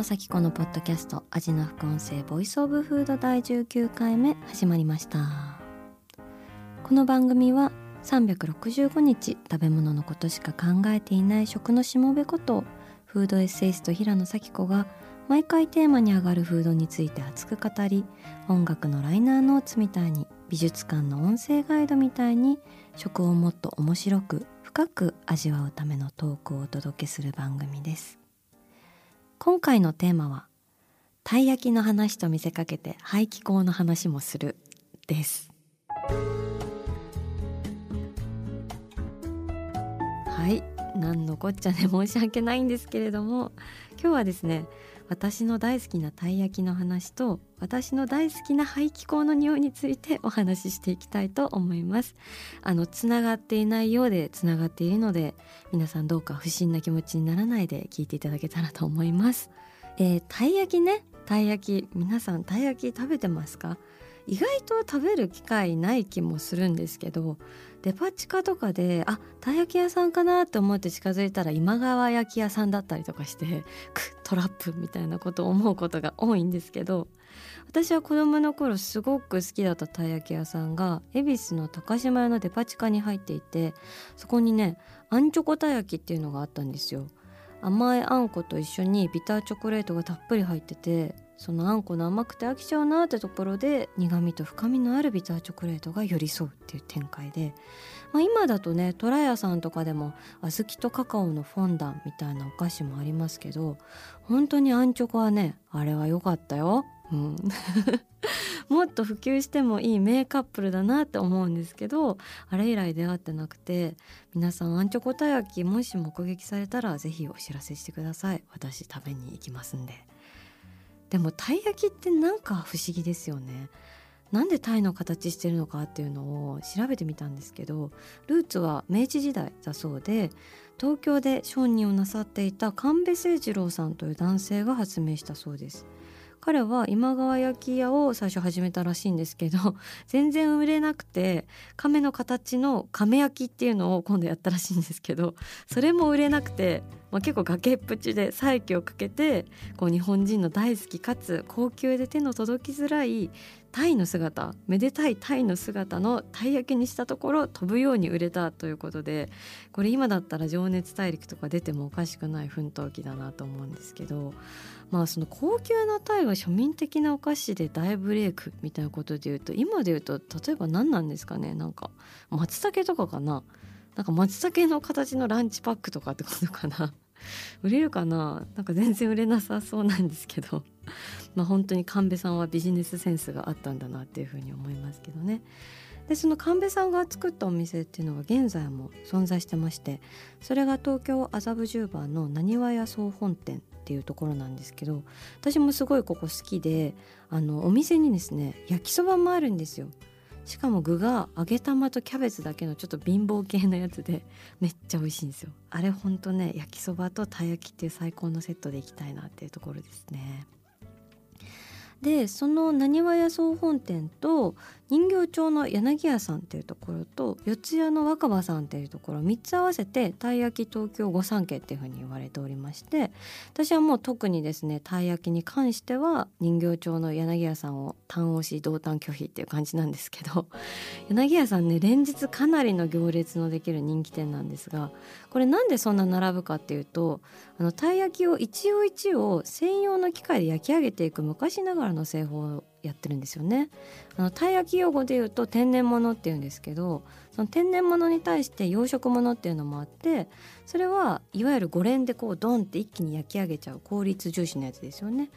野咲子のポッドキャスト味の副音声ボイスオブフード第19回目始まりました。この番組は365日食べ物のことしか考えていない食のしもべことフードエッセイスト平野咲子が毎回テーマに上がるフードについて熱く語り音楽のライナーノーツみたいに美術館の音声ガイドみたいに食をもっと面白く深く味わうためのトークをお届けする番組です。今回のテーマはたい焼きの話と見せかけて排気口の話もするです。はい。何のこっちゃね申し訳ないんですけれども今日はですね私の大好きなたい焼きの話と私の大好きな排気口の匂いについてお話ししていきたいと思います。あのつながっていないようでつながっているので皆さんどうか不審な気持ちにならないで聞いていただけたらと思います。えー、たい焼きね。たい焼き皆さんたい焼き食べてますか？意外と食べる機会ない気もするんですけどデパ地下とかであたい焼き屋さんかなって思って近づいたら今川焼き屋さんだったりとかして くトラップみたいなことを思うことが多いんですけど私は子供の頃すごく好きだったたい焼き屋さんが恵比寿の高島屋のデパ地下に入っていてそこにねあんチョコた焼きっていうのがあったんですよ。甘いあんこと一緒にビターチョコレートがたっぷり入っててそのあんこの甘くて飽きちゃうなってところで苦味と深みのあるビターチョコレートが寄り添うっていう展開で、まあ、今だとねトラヤさんとかでも小豆とカカオのフォンダンみたいなお菓子もありますけど本当にあんチョコはねあれは良かったよ。うん、もっと普及してもいい名カップルだなって思うんですけどあれ以来出会ってなくて皆さんあんチョコた焼きもし目撃されたら是非お知らせしてください私食べに行きますんで。でもたい焼きってなんか不思議ですよね。なんでタイの形してるのかっていうのを調べてみたんですけどルーツは明治時代だそうで東京で商人をなさっていた神戸誠二郎さんという男性が発明したそうです。彼は今川焼き屋を最初始めたらしいんですけど 全然売れなくて亀の形の亀焼きっていうのを今度やったらしいんですけどそれも売れなくて、まあ、結構崖っぷちで再起をかけてこう日本人の大好きかつ高級で手の届きづらいタイの姿めでたいタイの姿のたい焼きにしたところ飛ぶように売れたということでこれ今だったら「情熱大陸」とか出てもおかしくない奮闘記だなと思うんですけどまあその高級なタイが庶民的なお菓子で大ブレイクみたいなことで言うと今で言うと例えば何なんですかね？なんか松茸とかかな？なんか松茸の形のランチパックとかってことかな？売れるかな？なんか全然売れなさそうなんですけど。まあ本当に神戸さんはビジネスセンスがあったんだなっていうふうに思いますけどね。でその神戸さんが作ったお店っていうのが現在も存在してましてそれが東京麻布十番のなにわ屋総本店っていうところなんですけど私もすごいここ好きであのお店にですね焼きそばもあるんですよ。しかも具が揚げ玉とキャベツだけのちょっと貧乏系のやつでめっちゃ美味しいんですよあれほんとね焼きそばとたい焼きっていう最高のセットでいきたいなっていうところですねでそのなにわ屋総本店と人形町の柳屋さんっていうところと四谷の若葉さんっていうところ3つ合わせてたい焼き東京御三家っていうふうに言われておりまして私はもう特にですねたい焼きに関しては人形町の柳屋さんを単押し同担拒否っていう感じなんですけど柳屋さんね連日かなりの行列のできる人気店なんですがこれなんでそんな並ぶかっていうとあのたい焼きを一応一応専用の機械で焼き上げていく昔ながらの製法やってるんですよね。あのたい焼き用語で言うと天然物っていうんですけどその天然物に対して養殖物っていうのもあってそれはいわゆる五連でこうドンって一気に焼き上げちゃう効率重視のやつですよね。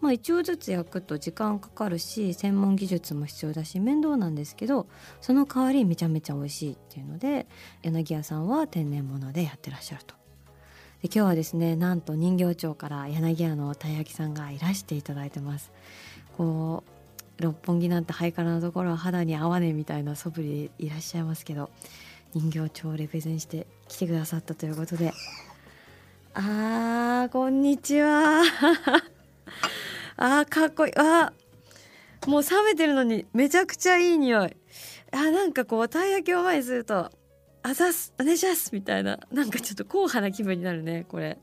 まあ一応ずつ焼くと時間かかるし専門技術も必要だし面倒なんですけどその代わりめちゃめちゃ美味しいっていうので柳屋さんは天然物でやってらっしゃると。で今日はですねなんと人形町から柳屋のたい焼きさんがいらしていただいてます。こう六本木なんてハイカラなところは肌に合わねえみたいな素振りいらっしゃいますけど人形町をレペゼンして来てくださったということで。あーこんにちは。あーかっこいい。あもう冷めてるのにめちゃくちゃいい匂い。あなんかこうたい焼きを前にすると「あざすお願いします」みたいな。なんかちょっと硬派な気分になるねこれ。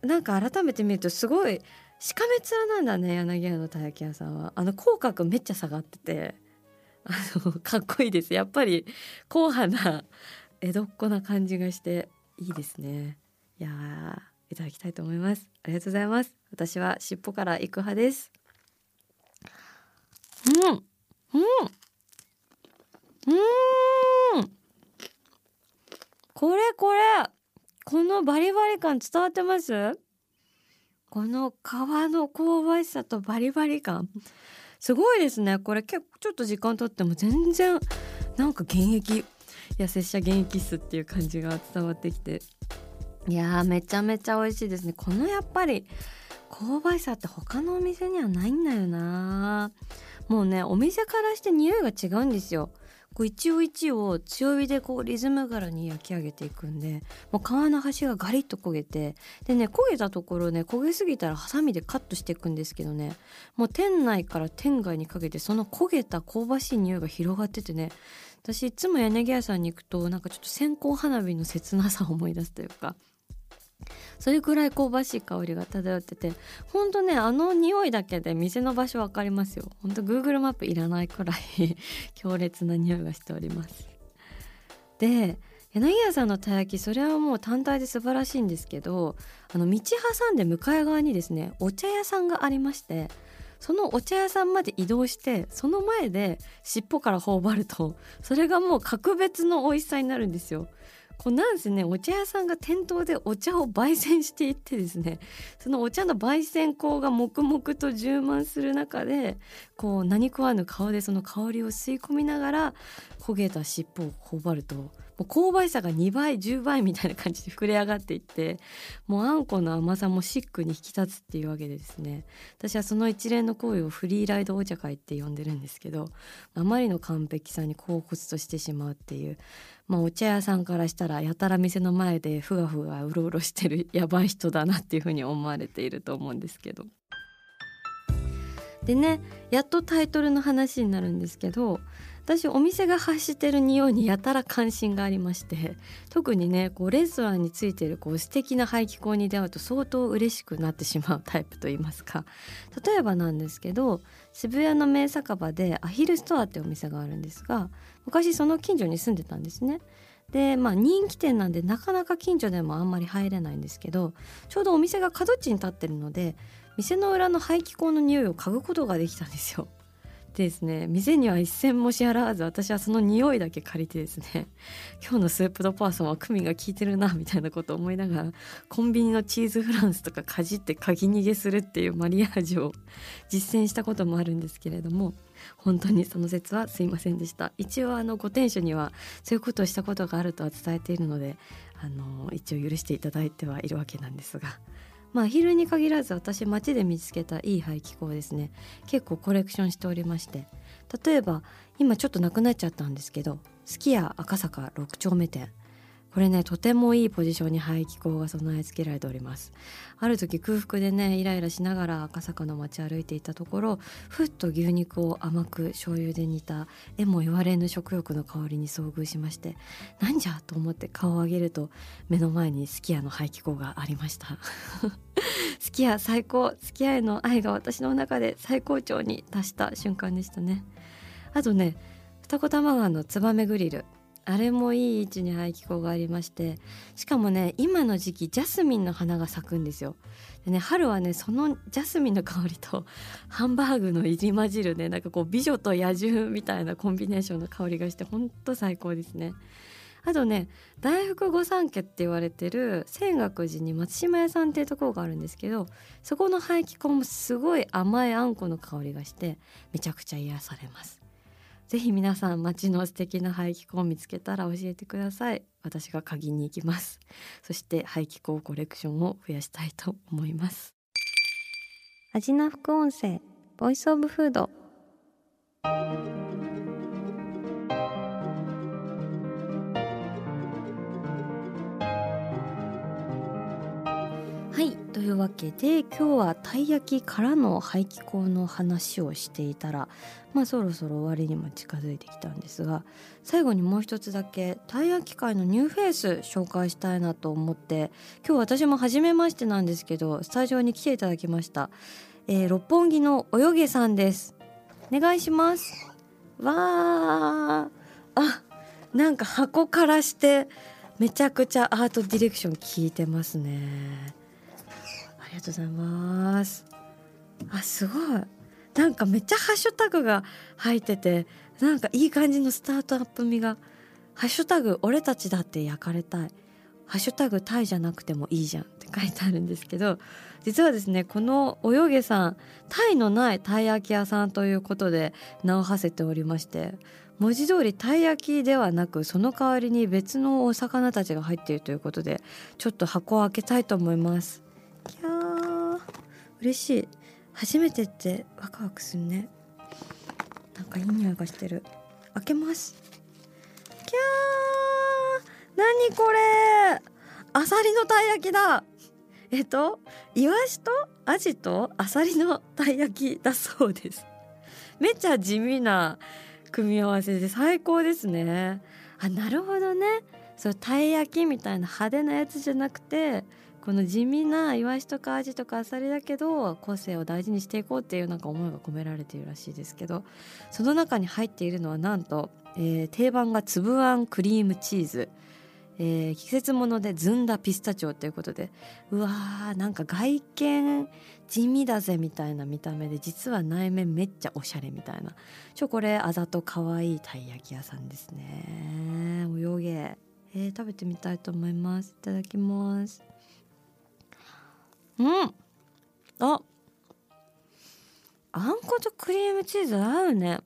なんか改めて見るとすごいしかめ面なんだね柳屋のたい焼き屋さんは。あの口角めっちゃ下がってて。あのかっこいいです。やっぱり硬派な江戸っ子な感じがしていいですね。いやいただきたいと思います。ありがとうございます。私は尻尾から行く派です。うん。うん。うん。これこれ。このバリバリ感伝わってます？この皮の香ばしさとバリバリ感すごいですね。これ結構ちょっと時間とっても全然なんか現役や拙者現役っすっていう感じが伝わってきて。いやめちゃめちゃ美味しいですね。このやっぱり香ばしさって他のお店にはないんだよなもうねお店からして匂いが違うんですよ。こう一応一応強火でこうリズム柄に焼き上げていくんでもう皮の端がガリッと焦げてでね焦げたところね焦げすぎたらハサミでカットしていくんですけどねもう店内から店外にかけてその焦げた香ばしい匂いが広がっててね私いつも柳屋さんに行くとなんかちょっと線香花火の切なさを思い出すというかそれくらい香ばしい香りが漂っててほんとねあの匂いだけで店の場所分かりますよほんと Google マップいらないくらい 強烈な匂いがしておりますで柳家さんのたい焼きそれはもう単体で素晴らしいんですけどあの道挟んで向かい側にですねお茶屋さんがありましてそのお茶屋さんまで移動してその前で尻尾から頬張るとそれがもう格別の美味しさになるんですよ。こうなんせねお茶屋さんが店頭でお茶を焙煎していってですねそのお茶の焙煎香が黙々と充満する中でこう何食わぬ顔でその香りを吸い込みながら焦げた尻尾を頬張るともう香ばしさが2倍10倍みたいな感じで膨れ上がっていってもうあんこの甘さもシックに引き立つっていうわけでですね私はその一連の行為をフリーライドお茶会って呼んでるんですけどあまりの完璧さに恍惚としてしまうっていうまあ、お茶屋さんからしたらやたら店の前でふがふがうろうろしてるやばい人だなっていうふうに思われていると思うんですけど。でねやっとタイトルの話になるんですけど私お店が発してる匂いにやたら関心がありまして特にねこうレストランについてるこう素敵な排気口に出会うと相当嬉しくなってしまうタイプといいますか例えばなんですけど渋谷の名酒場でアヒルストアってお店があるんですが昔その近所に住んでたんですね。でまあ人気店なんでなかなか近所でもあんまり入れないんですけどちょうどお店が角地に立ってるので店の裏の排気口の匂いを嗅ぐことができたんですよ。ですね店には一銭も支払わず私はその匂いだけ借りてですね 今日のスープドパーソンはクミンが効いてるなみたいなことを思いながらコンビニのチーズフランスとかかじって鍵逃げするっていうマリアージュを 実践したこともあるんですけれども本当にその説はすいませんでした。一応あのご店主にはそういうことをしたことがあるとは伝えているのであの一応許していただいてはいるわけなんですがまあ昼に限らず私街で見つけたいい排気口ですね。結構コレクションしておりまして。例えば今ちょっとなくなっちゃったんですけどすき家赤坂6丁目店。これねとてもいいポジションに排気口が備え付けられております。ある時空腹でねイライラしながら赤坂の街歩いていたところふっと牛肉を甘く醤油で煮たえも言われぬ食欲の香りに遭遇しましてなんじゃと思って顔を上げると目の前にすき家の排気口がありました。すき家最高すき家への愛が私の中で最高潮に達した瞬間でしたね。あとね二子玉川のツバメグリル。あれもいい位置に排気口がありましてしかもね今の時期ジャスミンの花が咲くんですよ。でね春はねそのジャスミンの香りとハンバーグの入り混じるねなんかこう美女と野獣みたいなコンビネーションの香りがしてほんと最高ですね。あとね大福御三家って言われてる泉岳寺に松島屋さんっていうところがあるんですけどそこの排気口もすごい甘いあんこの香りがしてめちゃくちゃ癒されます。ぜひ皆さん街の素敵な排気口を見つけたら教えてください。私が鍵に行きます。そして排気口コレクションを増やしたいと思います。味な副音声ボイスオブフードはい。というわけで今日はたい焼きからの排気口の話をしていたらまあそろそろ終わりにも近づいてきたんですが最後にもう一つだけたい焼き界のニューフェイス紹介したいなと思って今日私も初めましてなんですけどスタジオに来ていただきました、えー、六本木の泳げさんです。お願いします。わー。あなんか箱からしてめちゃくちゃアートディレクション効いてますね。ありがとうございます。あすごい。なんかめっちゃハッシュタグが入っててなんかいい感じのスタートアップ味が「ハッシュタグ俺たちだって焼かれたい」「ハッシュタグタイじゃなくてもいいじゃん」って書いてあるんですけど実はですねこの泳げさんタイのないたい焼き屋さんということで名を馳せておりまして文字通りたい焼きではなくその代わりに別のお魚たちが入っているということでちょっと箱を開けたいと思います。キャ嬉しい。初めてってワクワクするね。なんかいい匂いがしてる。開けます。キャー。何これ。アサリのたい焼きだ。えっとイワシとアジとアサリのたい焼きだそうです。めっちゃ地味な組み合わせで最高ですね。あなるほどね。そうたい焼きみたいな派手なやつじゃなくてこの地味なイワシとかアジとかアサリだけど個性を大事にしていこうっていうなんか思いが込められているらしいですけどその中に入っているのはなんと、えー、定番が粒あんクリームチーズ、えー、季節物でずんだピスタチオということでうわーなんか外見地味だぜみたいな見た目で実は内面めっちゃおしゃれみたいな。ちょこれあざと可愛いたい焼き屋さんですね。泳げ、えー、食べてみたいと思います。いただきます。うん。あ。あんことクリームチーズ合うね。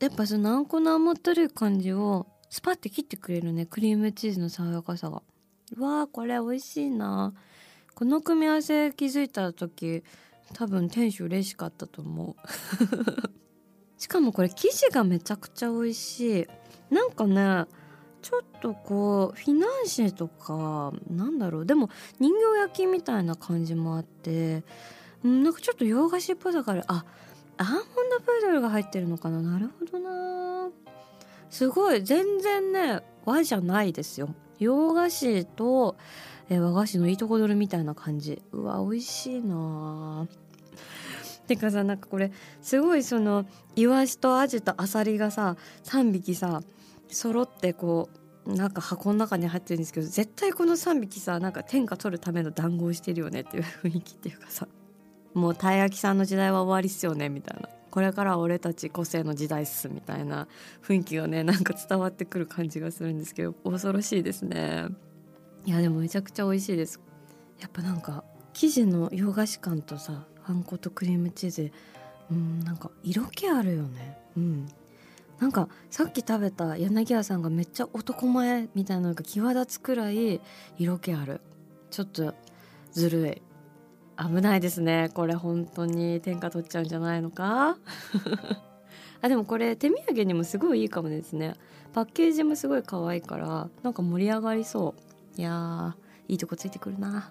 やっぱそのあんこの甘ったるい感じをスパッて切ってくれるね。クリームチーズの爽やかさが。うわーこれ美味しいな。この組み合わせ気づいた時多分店主嬉しかったと思う。しかもこれ生地がめちゃくちゃ美味しい。なんかねちょっとこうフィナンシェとかなんだろう。でも人形焼きみたいな感じもあってなんかちょっと洋菓子っぽさがある。あアーモンドプードルが入ってるのかな。なるほどな。すごい。全然ね和じゃないですよ。洋菓子とえ和菓子のいいとこ取りみたいな感じ。うわ美味しいな。てかさなんかこれすごいそのイワシとアジとアサリがさ3匹さ揃ってこうなんか箱の中に入ってるんですけど絶対この3匹さなんか天下取るための談合してるよねっていう雰囲気っていうかさ。もうたい焼きさんの時代は終わりっすよねみたいな。これから俺たち個性の時代っすみたいな雰囲気がねなんか伝わってくる感じがするんですけど恐ろしいですね。いやでもめちゃくちゃ美味しいです。やっぱなんか生地の洋菓子感とさあんことクリームチーズうんなんか色気あるよね。うん。なんかさっき食べた柳家さんがめっちゃ男前みたいなのが際立つくらい色気ある。ちょっとずるい。危ないですね。これ本当に天下取っちゃうんじゃないのか？あでもこれ手土産にもすごいいいかもですね。パッケージもすごい可愛いからなんか盛り上がりそう。いやいいとこついてくるな。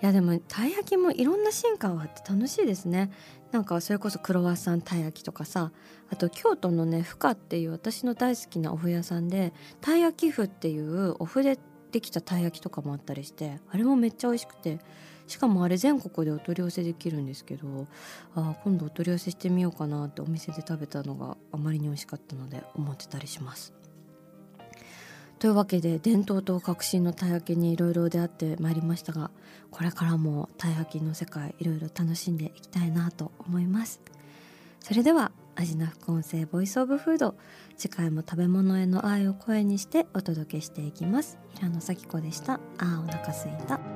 やでもたい焼きもいろんな進化があって楽しいですねなんかそれこそクロワッサンたい焼きとかさあと京都のねふかっていう私の大好きなお麩屋さんでたい焼き麩っていうお麩でできたたい焼きとかもあったりしてあれもめっちゃ美味しくてしかもあれ全国でお取り寄せできるんですけどあ今度お取り寄せしてみようかなってお店で食べたのがあまりに美味しかったので思ってたりします。というわけで伝統と革新のたい焼きにいろいろ出会ってまいりましたがこれからもたい焼きの世界いろいろ楽しんでいきたいなと思います。それでは味な副音声ボイスオブフード次回も食べ物への愛を声にしてお届けしていきます。平野咲子でした。あーお腹すいた。